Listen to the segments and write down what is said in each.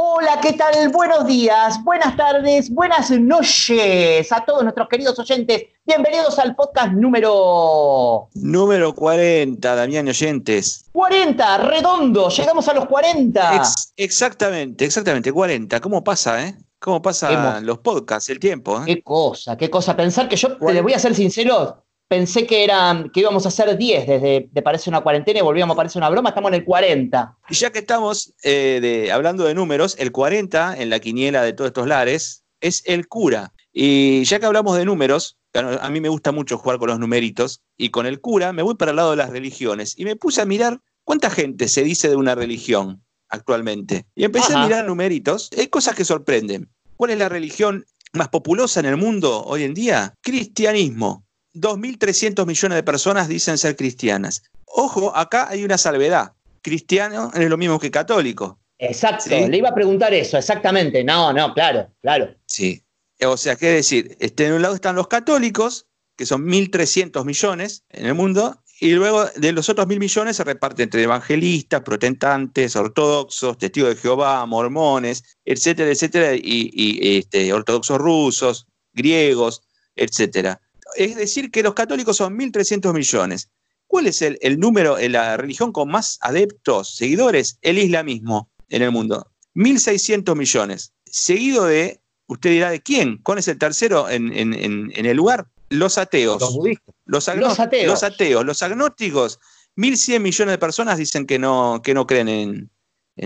Hola, ¿qué tal? Buenos días, buenas tardes, buenas noches a todos nuestros queridos oyentes. Bienvenidos al podcast número... Número 40, Damián oyentes. 40, redondo, llegamos a los 40. exactamente, exactamente, 40. ¿Cómo pasa, eh? ¿Cómo pasan los podcasts, el tiempo? Eh? Qué cosa, qué cosa. Pensar que yo, te voy a ser sincero, pensé que, eran, que íbamos a hacer 10 desde de Parece una cuarentena y volvíamos a Parece una broma, estamos en el 40. Y ya que estamos eh, hablando de números, el 40 en la quiniela de todos estos lares es el cura. Y ya que hablamos de números, a mí me gusta mucho jugar con los numeritos, y con el cura me voy para el lado de las religiones y me puse a mirar cuánta gente se dice de una religión actualmente. Y empecé a mirar numeritos, hay cosas que sorprenden. ¿Cuál es la religión más populosa en el mundo hoy en día? Cristianismo. 2.300 millones de personas dicen ser cristianas. Ojo, acá hay una salvedad. Cristiano es lo mismo que católico. Exacto, le iba a preguntar eso, exactamente. No, no, claro, claro. Sí. O sea, qué decir, este, en un lado están los católicos, que son 1.300 millones en el mundo, y luego de los otros mil millones se reparte entre evangelistas, protestantes, ortodoxos, testigos de Jehová, mormones, etcétera, etcétera, y, este, ortodoxos rusos, griegos, etcétera es decir que los católicos son 1.300 millones. ¿Cuál es el, número en la religión con más adeptos, seguidores? El islamismo en el mundo. 1.600 millones. Seguido de, usted dirá, ¿de quién? ¿Cuál es el tercero en, el lugar? Los ateos. Los budistas. Los, ateos. Los ateos. Los agnósticos. 1.100 millones de personas dicen que no, que no creen en,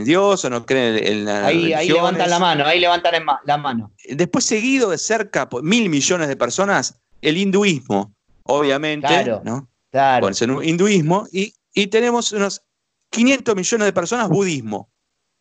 Dios o no creen en la ahí, ahí levantan la mano, ahí levantan la mano. Después seguido de cerca, mil millones de personas, el hinduismo, obviamente, claro, ¿no? Claro. el hinduismo, y, tenemos unos 500 millones de personas budismo.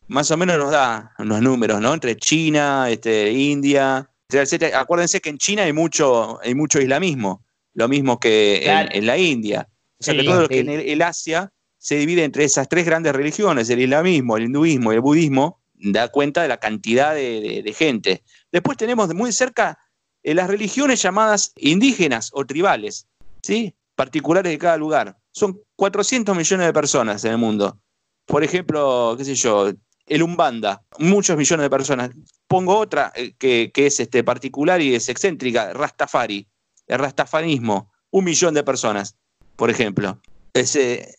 Más o menos nos da unos números, ¿no? Entre China, este, India, etc. Acuérdense que en China hay mucho, hay mucho islamismo, lo mismo que en, la India. O sea que todo lo que en el, Asia se divide entre esas tres grandes religiones, el islamismo, el hinduismo y el budismo, da cuenta de la cantidad de gente. Después tenemos muy cerca en las religiones llamadas indígenas o tribales, ¿sí? particulares de cada lugar. Son 400 millones de personas en el mundo. Por ejemplo, qué sé yo, el Umbanda, muchos millones de personas. Pongo otra eh, que, es este, particular y es excéntrica, Rastafari, el rastafarismo, un millón de personas, por ejemplo.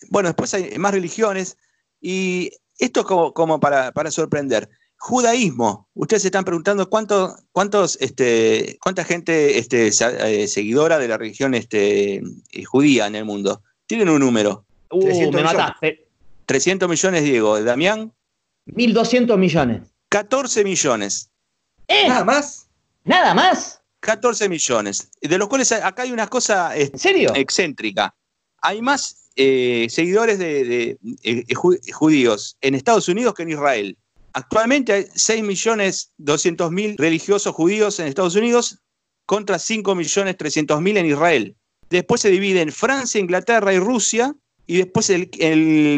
bueno, después hay más religiones y esto como, como para sorprender judaísmo. Ustedes se están preguntando cuánto, cuántos, este, cuánta gente este, eh, seguidora de la religión este, eh, judía en el mundo. Tienen un número. 300 uh, millones. 300 millones, Diego. ¿Damián? 1.200 millones. 14 millones. ¿Eh? ¿Nada más? ¿Nada más? 14 millones. De los cuales acá hay una cosa ¿En serio? excéntrica. Hay más seguidores de, judíos en Estados Unidos que en Israel. Actualmente hay 6.200.000 religiosos judíos en Estados Unidos contra 5.300.000 en Israel. Después se divide en Francia, Inglaterra y Rusia, y después el,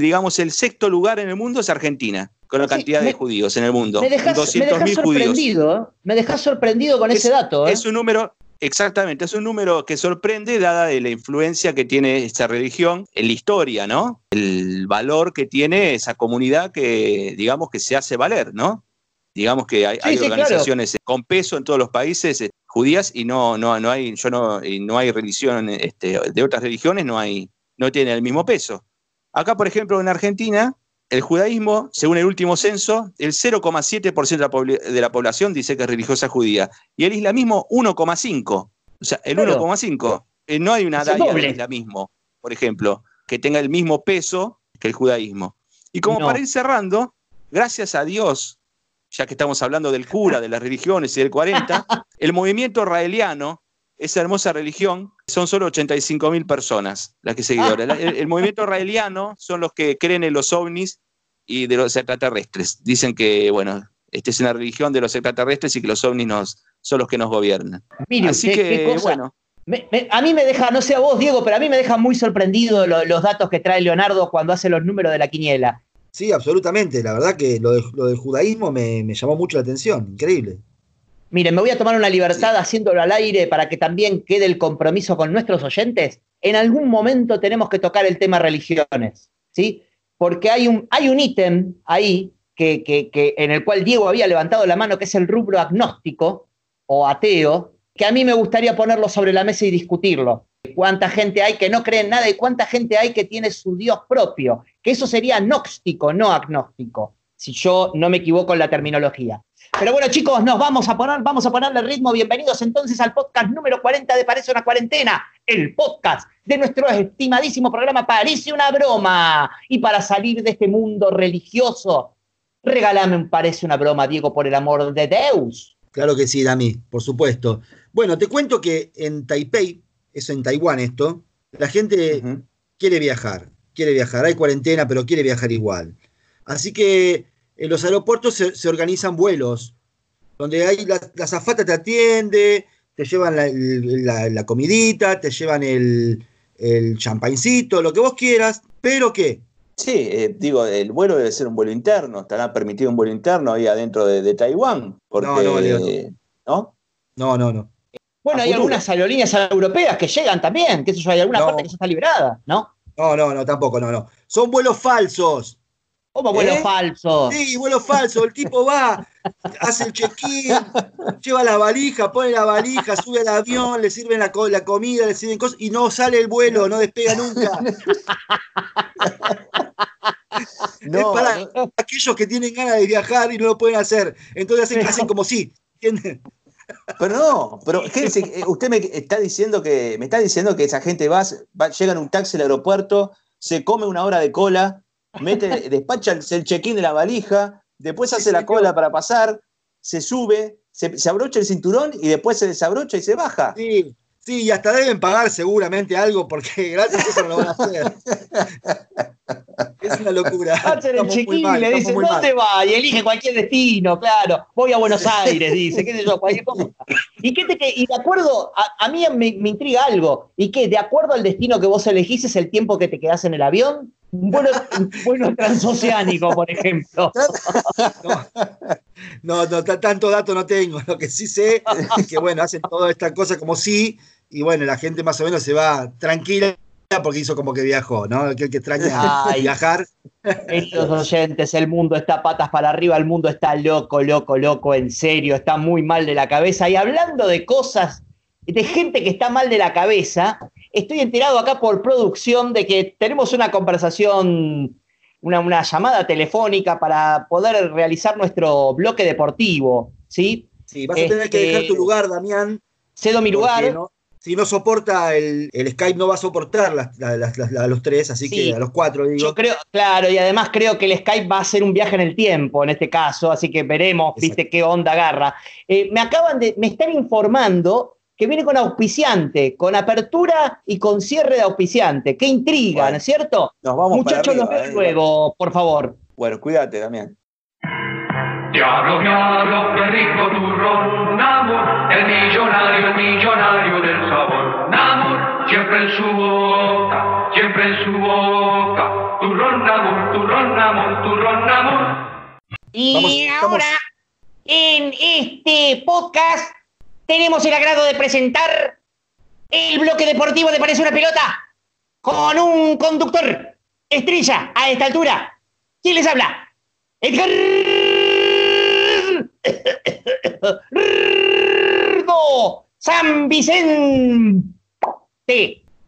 digamos, el sexto lugar en el mundo es Argentina, con la cantidad de judíos en el mundo. Me dejas, sorprendido, me dejas sorprendido con ese dato. ¿eh? Es un número, Exactamente, es un número que sorprende dada de la influencia que tiene esta religión en la historia, ¿no? El valor que tiene esa comunidad que, digamos, que se hace valer, ¿no? Digamos que hay, organizaciones con peso en todos los países eh, judías y no, no, no hay, yo no, no hay religión este, de otras religiones, no hay, no tiene el mismo peso. Acá, por ejemplo, en Argentina, el judaísmo, según el último censo, el 0,7% de la población dice que es religiosa judía. Y el islamismo, 1,5%. O sea, el 1,5%. Eh, no hay una daya del islamismo, por ejemplo, que tenga el mismo peso que el judaísmo. Y como para ir cerrando, gracias a Dios, ya que estamos hablando del cura, de las religiones y del 40, el movimiento israeliano esa hermosa religión, son solo 85 mil personas las que seguidores. El, movimiento israeliano son los que creen en los ovnis y de los extraterrestres. Dicen que, bueno, esta es una religión de los extraterrestres y que los ovnis nos, son los que nos gobiernan. Así que, bueno. a mí me deja, no sé a vos, Diego, pero a mí me deja muy sorprendido los datos que trae Leonardo cuando hace los números de la quiniela. Sí, absolutamente. La verdad que lo, del judaísmo me llamó mucho la atención. Increíble. Miren, me voy a tomar una libertad haciéndolo al aire para que también quede el compromiso con nuestros oyentes. En algún momento tenemos que tocar el tema religiones, ¿sí? Porque hay un, hay un ítem ahí que, que, en el cual Diego había levantado la mano, que es el rubro agnóstico o ateo, que a mí me gustaría ponerlo sobre la mesa y discutirlo. ¿Cuánta gente hay que no cree en nada y cuánta gente hay que tiene su Dios propio? Que eso sería gnóstico, no agnóstico, si yo no me equivoco en la terminología. Pero bueno, chicos, nos vamos a poner, vamos a ponerle ritmo. Bienvenidos entonces al podcast número 40 de Parece una cuarentena, el podcast de nuestro estimadísimo programa Parece una broma. Y para salir de este mundo religioso, regálame un Parece una broma, Diego, por el amor de Deus. Claro que sí, Dami, por supuesto. Bueno, te cuento que en Taipei, eso en Taiwán esto, la gente quiere viajar, quiere viajar. Hay cuarentena, pero quiere viajar igual. Así que en los aeropuertos se, organizan vuelos, donde hay la, la, te atiende, te llevan la, comidita, te llevan el, el champancito, lo que vos quieras, pero ¿qué? Sí, eh, digo, el vuelo debe ser un vuelo interno, estará permitido un vuelo interno ahí adentro de, Taiwán. Porque, no, no, no, no, no, no. Bueno, hay algunas aerolíneas europeas que llegan también, que eso hay alguna parte que ya está liberada, ¿no? No, no, no, tampoco, no, no. Son vuelos falsos. ¿Cómo vuelo ¿Eh? falso? Sí, vuelo falso. El tipo va, hace el check-in, lleva la valija, pone la valija, sube al avión, le sirven la, la, comida, le sirven cosas y no sale el vuelo, no despega nunca. es para aquellos que tienen ganas de viajar y no lo pueden hacer. Entonces hacen, hacen como sí, ¿entienden? Pero no, pero eh, usted me está diciendo que me está diciendo que esa gente va, va llega en un taxi al aeropuerto, se come una hora de cola, mete, despacha el check-in de la valija, después hace la cola para pasar, se sube, se, se, abrocha el cinturón y después se desabrocha y se baja. Sí, sí, y hasta deben pagar seguramente algo porque gracias a eso no lo van a hacer. Es una locura. Hacen el check-in y le dicen, ¿dónde va? Y elige cualquier destino, claro. Voy a Buenos Aires, dice, qué sé yo, cualquier cosa. Y, qué te, y de acuerdo, a, mí me, me, intriga algo, y que de acuerdo al destino que vos elegís es el tiempo que te quedás en el avión, un vuelo, transoceánico, por ejemplo. No, no, tanto dato no tengo. Lo que sí sé es que, bueno, hacen toda esta cosa como sí, y bueno, la gente más o menos se va tranquila porque hizo como que viajó, ¿no? Aquel que extraña viajar. Estos oyentes, el mundo está patas para arriba, el mundo está loco, loco, loco, en serio, está muy mal de la cabeza. Y hablando de cosas, de gente que está mal de la cabeza, estoy enterado acá por producción de que tenemos una conversación, una, llamada telefónica para poder realizar nuestro bloque deportivo, ¿sí? Sí, vas a tener que dejar tu este, lugar, Damián. Cedo mi lugar. si no soporta el, Skype, no va a soportar a los tres, así que a los cuatro, digo. Yo creo, claro, y además creo que el Skype va a ser un viaje en el tiempo en este caso, así que veremos, viste, qué onda agarra. Eh, me acaban de, me están informando que viene con auspiciante, con apertura y con cierre de auspiciante. Qué intriga, ¿no es cierto? Nos vamos Muchachos, nos vemos luego, por favor. Bueno, cuídate también. Diablo, diablo, qué rico turrón, Namur, el millonario, el millonario del sabor. Namur, siempre en su boca, siempre en su boca. Turrón, Namur, turrón, Namur, turrón, Namur. Y ahora, en este podcast tenemos el agrado de presentar el bloque deportivo de Parece una Pelota con un conductor estrella a esta altura. ¿Quién les habla? Edgar San Vicente.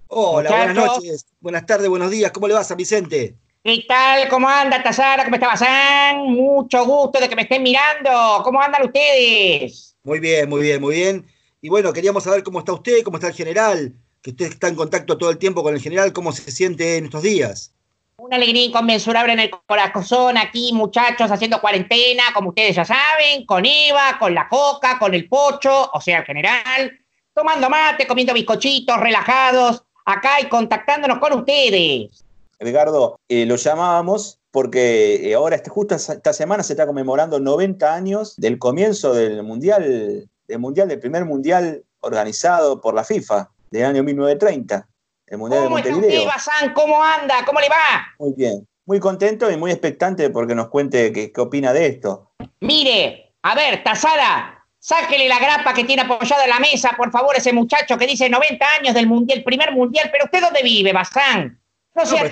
Hola, buenas noches, buenas tardes, buenos días. ¿Cómo le va, San Vicente? ¿Qué tal? ¿Cómo anda, Tazara? ¿Cómo está San? Mucho gusto de que me estén mirando. ¿Cómo andan ustedes? Muy bien, muy bien, muy bien. Y bueno, queríamos saber cómo está usted, cómo está el general, que usted está en contacto todo el tiempo con el general, cómo se siente en estos días. Una alegría inconmensurable en el corazón aquí, muchachos, haciendo cuarentena, como ustedes ya saben, con Eva, con la coca, con el pocho, o sea, el general, tomando mate, comiendo bizcochitos, relajados, acá y contactándonos con ustedes. Edgardo, eh, lo llamábamos porque eh, ahora, este, justo esta semana, se está conmemorando 90 años del comienzo del Mundial, del Mundial, del primer Mundial organizado por la FIFA, del año 1930. El mundial ¿Cómo de Montevideo. está usted, ¿Cómo anda? ¿Cómo le va? Muy bien. Muy contento y muy expectante porque nos cuente qué, qué opina de esto. Mire, a ver, Tazara, sáquele la grapa que tiene apoyada en la mesa, por favor, ese muchacho que dice 90 años del mundial, primer mundial. Pero usted dónde vive, Bazán? No sea no,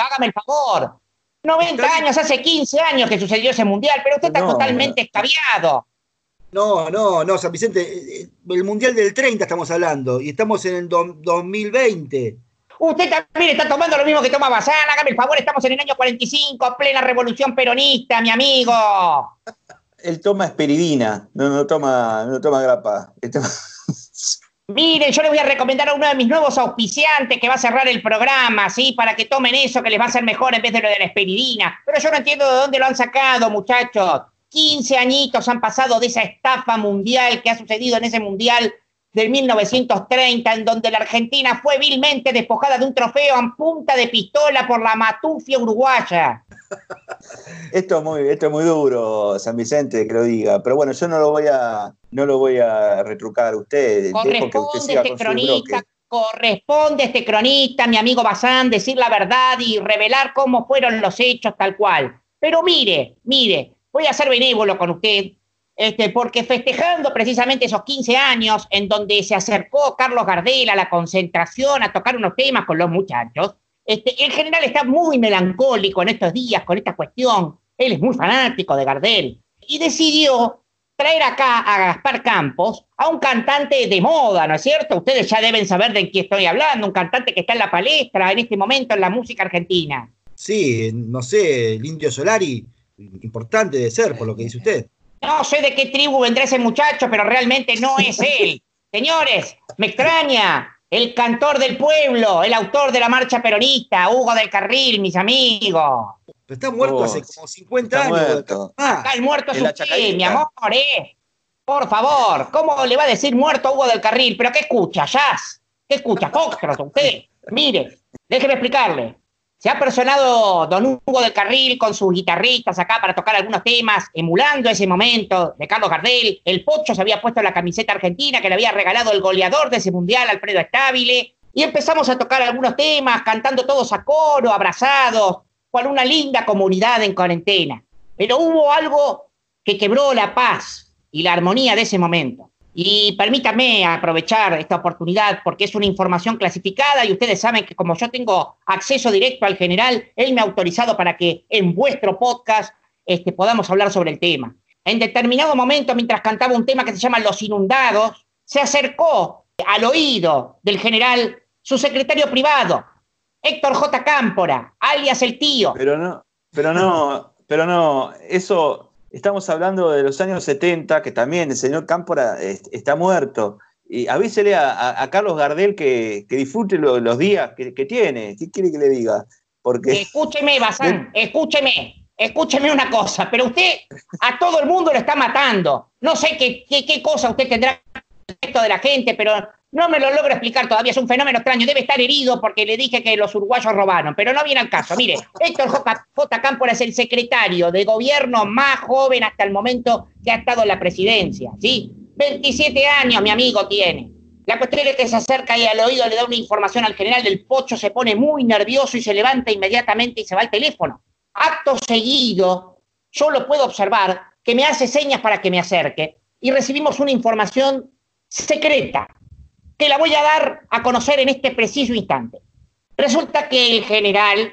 hágame el favor. 90 años, hace 15 años que sucedió ese mundial, pero usted está totalmente escabiado. No, no, no, San Vicente, eh, el mundial del 30 estamos hablando y estamos en el 2020. Usted también está tomando lo mismo que toma Bazán, hágame el favor, estamos en el año 45, plena revolución peronista, mi amigo. Él toma esperidina, no, no toma, no toma grapa. Miren, yo le voy a recomendar a uno de mis nuevos auspiciantes que va a cerrar el programa, ¿sí? Para que tomen eso que les va a hacer mejor en vez de lo de la esperidina. Pero yo no entiendo de dónde lo han sacado, muchachos. 15 añitos han pasado de esa estafa mundial que ha sucedido en ese mundial del 1930, en donde la Argentina fue vilmente despojada de un trofeo en punta de pistola por la matufia uruguaya. Esto es muy, esto es muy duro, San Vicente, que lo diga. Pero bueno, yo no lo voy a, no lo voy a retrucar a usted. Corresponde este cronista, corresponde este cronista, mi amigo Bazán, decir la verdad y revelar cómo fueron los hechos tal cual. Pero mire, mire, voy a ser benévolo con usted este, porque festejando precisamente esos 15 años en donde se acercó Carlos Gardel a la concentración a tocar unos temas con los muchachos, este, general está muy melancólico en estos días con esta cuestión. Él es muy fanático de Gardel y decidió traer acá a Gaspar Campos, a un cantante de moda, ¿no es cierto? Ustedes ya deben saber de quién estoy hablando, un cantante que está en la palestra en este momento en la música argentina. Sí, no sé, el Indio Solari, importante de ser, por lo que dice usted. No sé de qué tribu vendrá ese muchacho, pero realmente no es él. Señores, me extraña. El cantor del pueblo, el autor de la marcha peronista, Hugo del Carril, mis amigos. Pero está muerto hace como 50 años. Muerto. Ah, el muerto es usted, mi amor, ¿eh? Por favor, ¿cómo le va a decir muerto a Hugo del Carril? ¿Pero qué escucha, jazz? ¿Qué escucha, Foxtrot, usted? Mire, déjeme explicarle. Se ha personado Don Hugo del Carril con sus guitarristas acá para tocar algunos temas, emulando ese momento de Carlos Gardel. El Pocho se había puesto la camiseta argentina que le había regalado el goleador de ese mundial, Alfredo Estabile. Y empezamos a tocar algunos temas, cantando todos a coro, abrazados, con una linda comunidad en cuarentena. Pero hubo algo que quebró la paz y la armonía de ese momento. Y permítame aprovechar esta oportunidad porque es una información clasificada y ustedes saben que como yo tengo acceso directo al general, él me ha autorizado para que en vuestro podcast este, podamos hablar sobre el tema. En determinado momento, mientras cantaba un tema que se llama Los Inundados, se acercó al oído del general su secretario privado, Héctor J. Cámpora, alias el tío. Pero no, pero no, pero no, eso Estamos hablando de los años 70, que también el señor Cámpora está muerto. Y avísele a, Carlos Gardel que, disfrute los días que, tiene. ¿Qué quiere que le diga? Porque... Escúcheme, Bazán, escúcheme. Escúcheme una cosa, pero usted a todo el mundo lo está matando. No sé qué, qué, qué cosa usted tendrá respecto de la gente, pero no me lo logro explicar todavía, es un fenómeno extraño. Debe estar herido porque le dije que los uruguayos robaron, pero no viene al caso. Mire, Héctor J. J. Cámpora es el secretario de gobierno más joven hasta el momento que ha estado en la presidencia, ¿sí? 27 años, mi amigo, tiene. La cuestión es que se acerca y al oído le da una información al general del Pocho, se pone muy nervioso y se levanta inmediatamente y se va al teléfono. Acto seguido, yo lo puedo observar, que me hace señas para que me acerque y recibimos una información secreta que la voy a dar a conocer en este preciso instante. Resulta que el general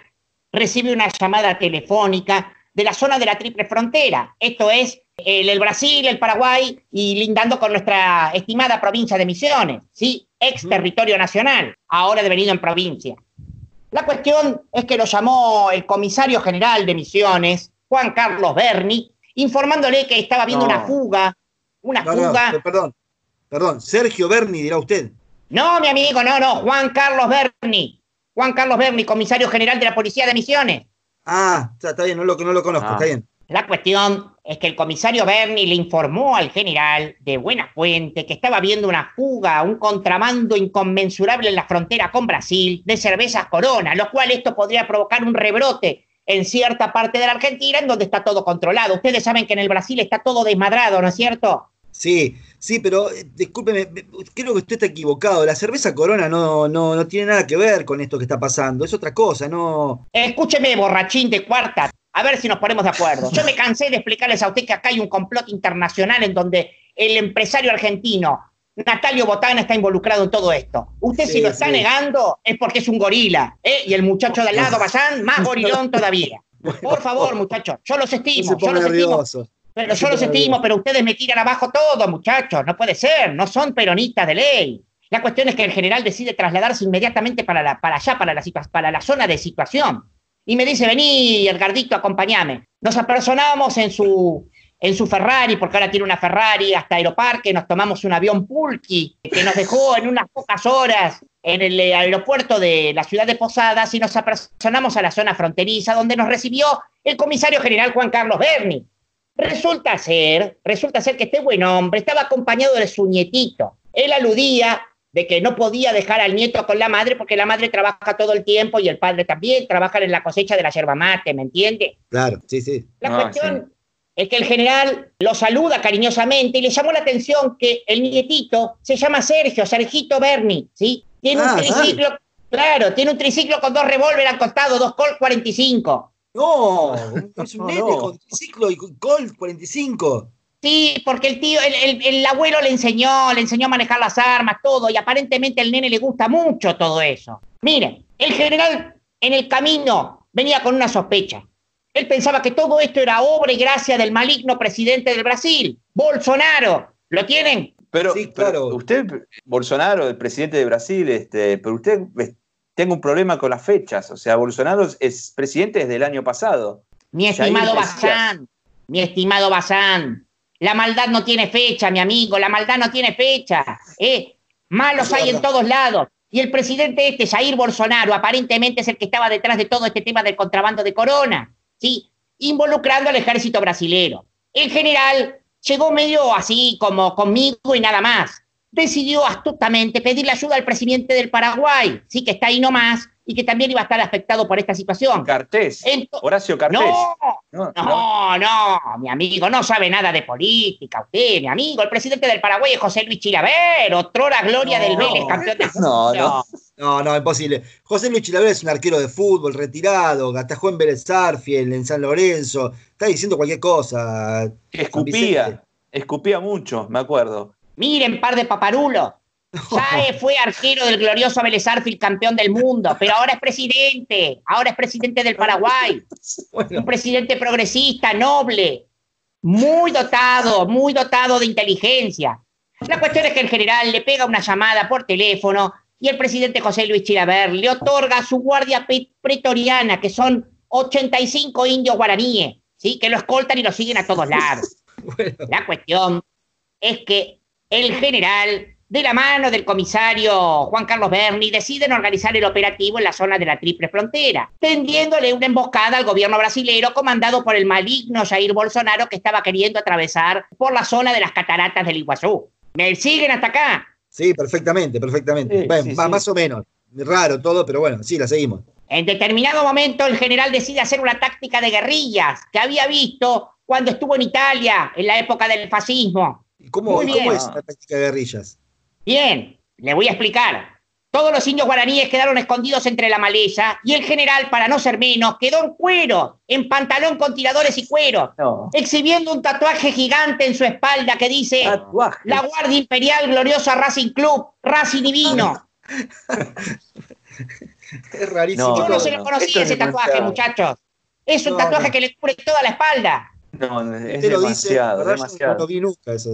recibe una llamada telefónica de la zona de la triple frontera, esto es el, Brasil, el Paraguay y lindando con nuestra estimada provincia de Misiones, ¿sí? ex territorio nacional, ahora devenido en provincia. La cuestión es que lo llamó el comisario general de Misiones, Juan Carlos Berni, informándole que estaba viendo una fuga, una fuga. perdón, Perdón, Sergio Berni, dirá usted. No, mi amigo, no, no, Juan Carlos Berni. Juan Carlos Berni, comisario general de la Policía de Misiones. Ah, está, bien, no lo, no lo conozco, ah. está bien. La cuestión es que el comisario Berni le informó al general de buena fuente que estaba viendo una fuga, un contramando inconmensurable en la frontera con Brasil de cervezas Corona, lo cual esto podría provocar un rebrote en cierta parte de la Argentina en donde está todo controlado. Ustedes saben que en el Brasil está todo desmadrado, ¿no es cierto? Sí, sí, pero eh, discúlpeme, creo que usted está equivocado. La cerveza Corona no, no, no tiene nada que ver con esto que está pasando. Es otra cosa, no. Escúcheme, borrachín de cuarta. A ver si nos ponemos de acuerdo. Yo me cansé de explicarles a usted que acá hay un complot internacional en donde el empresario argentino Natalio Botana está involucrado en todo esto. Usted si lo está negando es porque es un gorila, ¿eh? Y el muchacho de al lado, Bazán, más gorilón todavía. Por favor, muchachos, yo los estimo, yo los estimo. Pero yo los estimo, pero ustedes me tiran abajo todo, muchachos. No puede ser, no son peronistas de ley. La cuestión es que el general decide trasladarse inmediatamente para, la, para allá, para la, para la zona de situación. Y me dice, vení, Edgardito, acompáñame. Nos apersonamos en su, en su Ferrari, porque ahora tiene una Ferrari, hasta Aeroparque, nos tomamos un avión Pulqui, que nos dejó en unas pocas horas en el eh, aeropuerto de la ciudad de Posadas y nos apersonamos a la zona fronteriza, donde nos recibió el comisario general Juan Carlos Berni. Resulta ser, resulta ser que este buen hombre estaba acompañado de su nietito. Él aludía de que no podía dejar al nieto con la madre porque la madre trabaja todo el tiempo y el padre también trabaja en la cosecha de la yerba mate, ¿me entiende? Claro, sí, sí. La cuestión es que el general lo saluda cariñosamente y le llamó la atención que el nietito se llama Sergio, Sergito Berni, ¿sí? Tiene un ah, triciclo, claro, tiene un triciclo con dos revólver al costado, dos Colt 45. No, es un nene con triciclo y Colt 45. Sí, porque el tío, el, abuelo le enseñó, le enseñó a manejar las armas, todo, y aparentemente al nene le gusta mucho todo eso. Miren, el general en el camino venía con una sospecha. Él pensaba que todo esto era obra y gracia del maligno presidente del Brasil, Bolsonaro. ¿Lo tienen? Pero, sí, claro. usted, Bolsonaro, el presidente de Brasil, este, pero usted tengo un problema con las fechas. O sea, Bolsonaro es presidente desde el año pasado. Mi estimado Bazán, mi estimado Bazán, la maldad no tiene fecha, mi amigo, la maldad no tiene fecha. ¿eh? Malos hay en todos lados. Y el presidente este, Jair Bolsonaro, aparentemente es el que estaba detrás de todo este tema del contrabando de corona, ¿sí? Involucrando al ejército brasilero. El general llegó medio así como conmigo y nada más decidió astutamente pedirle ayuda al presidente del Paraguay, sí, que está ahí nomás y que también iba a estar afectado por esta situación. Cartés. Horacio Cartés. No, no, no, mi amigo, no sabe nada de política, usted, mi amigo. El presidente del Paraguay es José Luis Chilaver, otrora gloria del Vélez, campeón de No, no. No, no, imposible. José Luis Chilaver es un arquero de fútbol retirado, atajó en Vélez Sarfield, en San Lorenzo. Está diciendo cualquier cosa. Escupía, escupía mucho, me acuerdo. Miren, par de paparulos. Sae fue arquero del glorioso Vélez campeón del mundo, pero ahora es presidente, ahora es presidente del Paraguay. Un presidente progresista, noble, muy dotado, muy dotado de inteligencia. La cuestión es que el general le pega una llamada por teléfono y el presidente José Luis Chilaver le otorga su guardia pretoriana, que son 85 indios guaraníes, ¿sí? que lo escoltan y lo siguen a todos lados. La cuestión es que el general, de la mano del comisario Juan Carlos Berni, deciden organizar el operativo en la zona de la Triple Frontera, tendiéndole una emboscada al gobierno brasilero comandado por el maligno Jair Bolsonaro que estaba queriendo atravesar por la zona de las cataratas del Iguazú. ¿Me siguen hasta acá? Sí, perfectamente, perfectamente. bueno, Más o menos. Raro todo, pero bueno, sí, la seguimos. En determinado momento el general decide hacer una táctica de guerrillas que había visto cuando estuvo en Italia en la época del fascismo. ¿Cómo, es la táctica de guerrillas? Bien, le voy a explicar. Todos los indios guaraníes quedaron escondidos entre la maleza y el general, para no ser menos, quedó en cuero, en pantalón con tiradores y cuero, exhibiendo un tatuaje gigante en su espalda que dice La Guardia Imperial Gloriosa Racing Club, Racing Divino. es rarísimo. Yo no se lo conocía ese tatuaje, muchachos. Es un tatuaje que le cubre toda la espalda. No, es demasiado, demasiado. No vi nunca eso.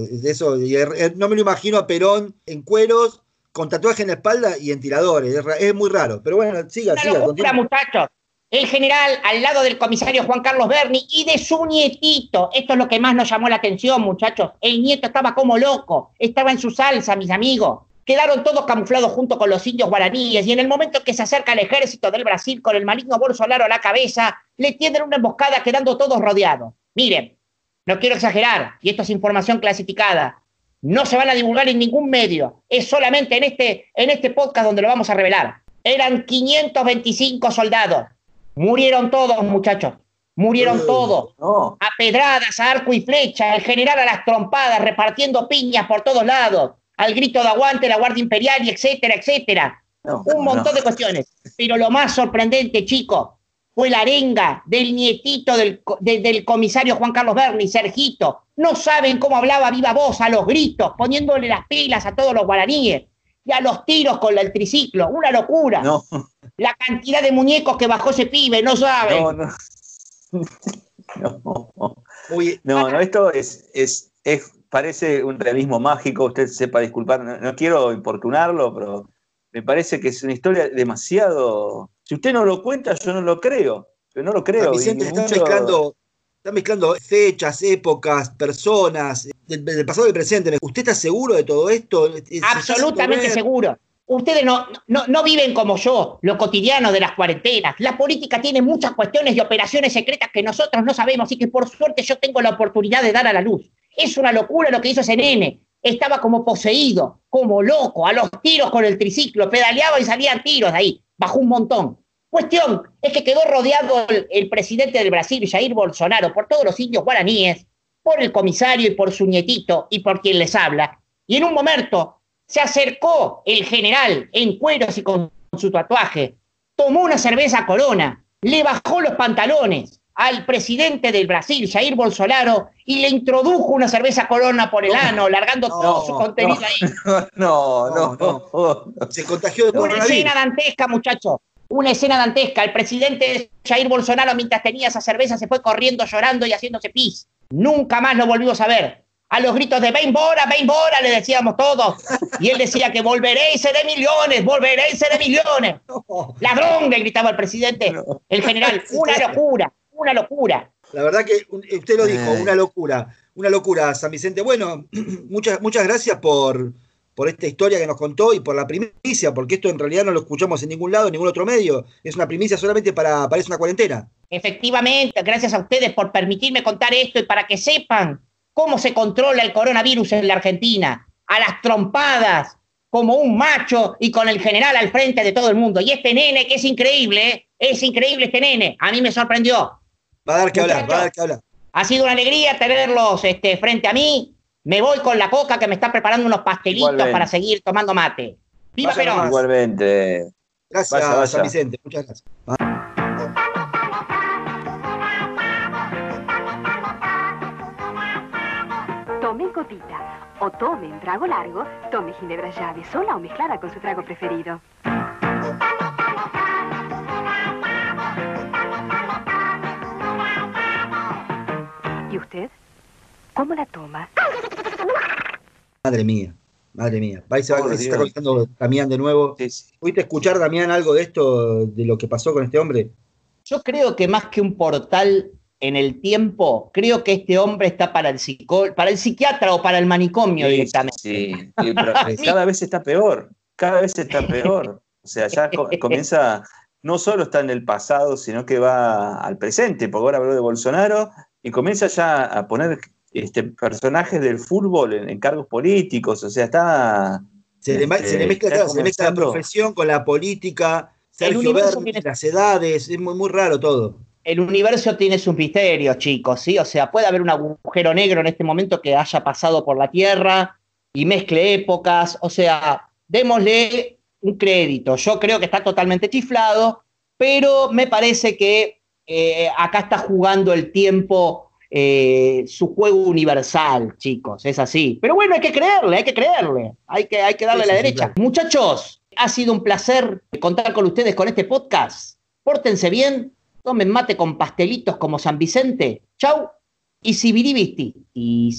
no me lo imagino a Perón en cueros, con tatuaje en la espalda y en tiradores. Es, muy raro. Pero bueno, siga, siga. Locura, muchachos. El general al lado del comisario Juan Carlos Berni y de su nietito. Esto es lo que más nos llamó la atención, muchachos. El nieto estaba como loco, estaba en su salsa, mis amigos. Quedaron todos camuflados junto con los indios guaraníes y en el momento que se acerca el ejército del Brasil con el maligno Bolsonaro a la cabeza, le tienden una emboscada quedando todos rodeados. Miren, no quiero exagerar, y esto es información clasificada, no se van a divulgar en ningún medio, es solamente en este, en este podcast donde lo vamos a revelar. Eran 525 soldados, murieron todos muchachos, murieron todos, a pedradas, a arco y flecha, el general a las trompadas, repartiendo piñas por todos lados, al grito de aguante, la Guardia Imperial y etcétera, etcétera. Un montón de cuestiones. Pero lo más sorprendente, chicos, fue la arenga del nietito del, del comisario Juan Carlos Berni, Sergito. No saben cómo hablaba viva voz a los gritos, poniéndole las pilas a todos los guaraníes y a los tiros con el triciclo. Una locura. La cantidad de muñecos que bajó ese pibe, no saben. no. no, esto es, es, es, parece un realismo mágico, usted sepa disculpar, no, quiero importunarlo, pero me parece que es una historia demasiado... Si usted no lo cuenta, yo no lo creo, yo no lo creo. Vicente, está, mezclando, está mezclando fechas, épocas, personas, del, pasado y del presente. ¿Usted está seguro de todo esto? Absolutamente seguro. Ustedes no, no, viven como yo, lo cotidiano de las cuarentenas. La política tiene muchas cuestiones y operaciones secretas que nosotros no sabemos y que por suerte yo tengo la oportunidad de dar a la luz. Es una locura lo que hizo ese nene. Estaba como poseído, como loco, a los tiros con el triciclo, pedaleaba y salían tiros de ahí, bajó un montón. Cuestión es que quedó rodeado el, el presidente del Brasil, Jair Bolsonaro, por todos los indios guaraníes, por el comisario y por su nietito y por quien les habla. Y en un momento se acercó el general en cueros y con su tatuaje, tomó una cerveza corona, le bajó los pantalones al presidente del Brasil, Jair Bolsonaro, y le introdujo una cerveza corona por el ano, largando todo su contenido ahí. No, no, no. Se contagió de Una escena dantesca, muchachos. Una escena dantesca. El presidente Jair Bolsonaro, mientras tenía esa cerveza, se fue corriendo, llorando y haciéndose pis. Nunca más lo volvimos a ver a los gritos de ven Bora, ven Bora, le decíamos todos. Y él decía que volveré y seré millones, volveré y seré millones. Ladrón, le gritaba el presidente, el general. Una locura, una locura. La verdad que usted lo dijo, una locura, una locura, San Vicente. Bueno, muchas, muchas gracias por, por esta historia que nos contó y por la primicia, porque esto en realidad no lo escuchamos en ningún lado, en ningún otro medio. Es una primicia solamente para, para una cuarentena. Efectivamente, gracias a ustedes por permitirme contar esto y para que sepan cómo se controla el coronavirus en la Argentina, a las trompadas, como un macho y con el general al frente de todo el mundo. Y este nene, que es increíble, ¿eh? es increíble este nene, a mí me sorprendió. Va a dar que hablar, va a dar que hablar. Ha sido una alegría tenerlos este, frente a mí. Me voy con la coca que me está preparando unos pastelitos para seguir tomando mate. ¡Viva Perón! Igualmente. Gracias, San Vicente. Muchas gracias. o tome un trago largo, tome ginebra llave, sola o mezclada con su trago preferido. ¿Cómo la toma? Madre mía, madre mía. Va se, va, se está conectando Damián de nuevo. ¿Pudiste escuchar, Damián, algo de esto, de lo que pasó con este hombre? Yo creo que más que un portal en el tiempo, creo que este hombre está para el, para el psiquiatra o para el manicomio directamente. Sí, pero cada vez está peor, cada vez está peor. O sea, ya comienza, no solo está en el pasado, sino que va al presente, porque ahora habló de Bolsonaro y comienza ya a poner este, personajes del fútbol en, cargos políticos, o sea, está... Se le, este, mezcla, la profesión con la política, Sergio Verne, las edades, es muy, muy raro todo el universo tiene sus misterios, chicos, ¿sí? O sea, puede haber un agujero negro en este momento que haya pasado por la Tierra y mezcle épocas, o sea, démosle un crédito. Yo creo que está totalmente chiflado, pero me parece que eh, acá está jugando el tiempo eh, su juego universal, chicos, es así. Pero bueno, hay que creerle, hay que creerle, hay que, hay que darle la derecha. Muchachos, ha sido un placer contar con ustedes con este podcast. Pórtense bien, tomen mate con pastelitos como San Vicente. Chau y si Y